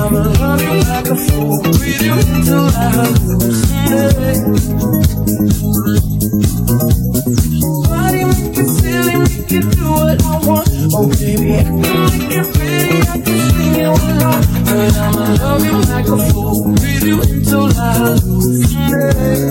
I'ma love you like a fool, breathe you until I hallucinate. Body make it silly, make it do what I want. Oh baby, I can make it pretty, I can sing it along. But I'ma love you like a fool, breathe you until I hallucinate.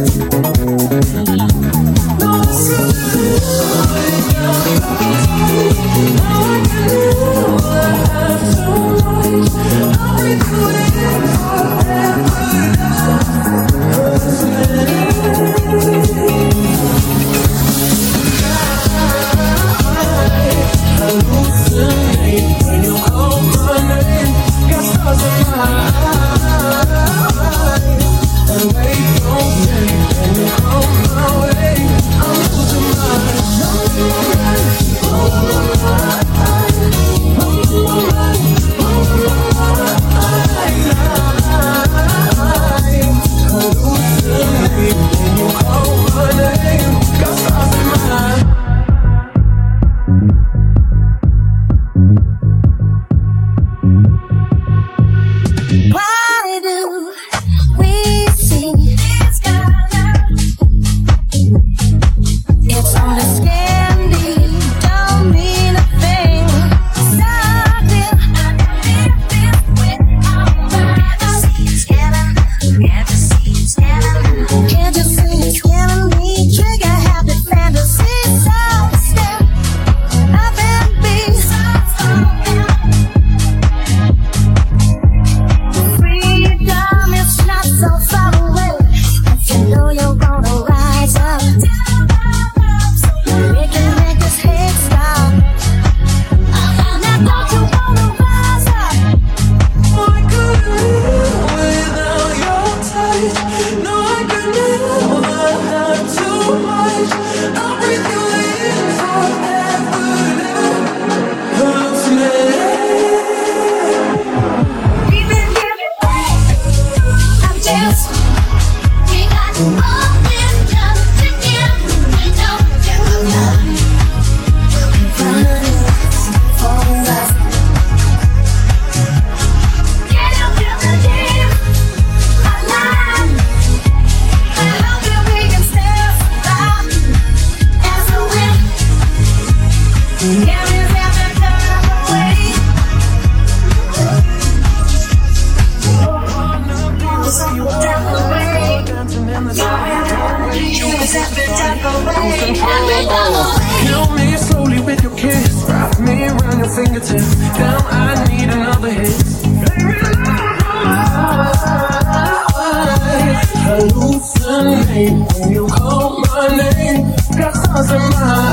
name, when you call my name, got stars in my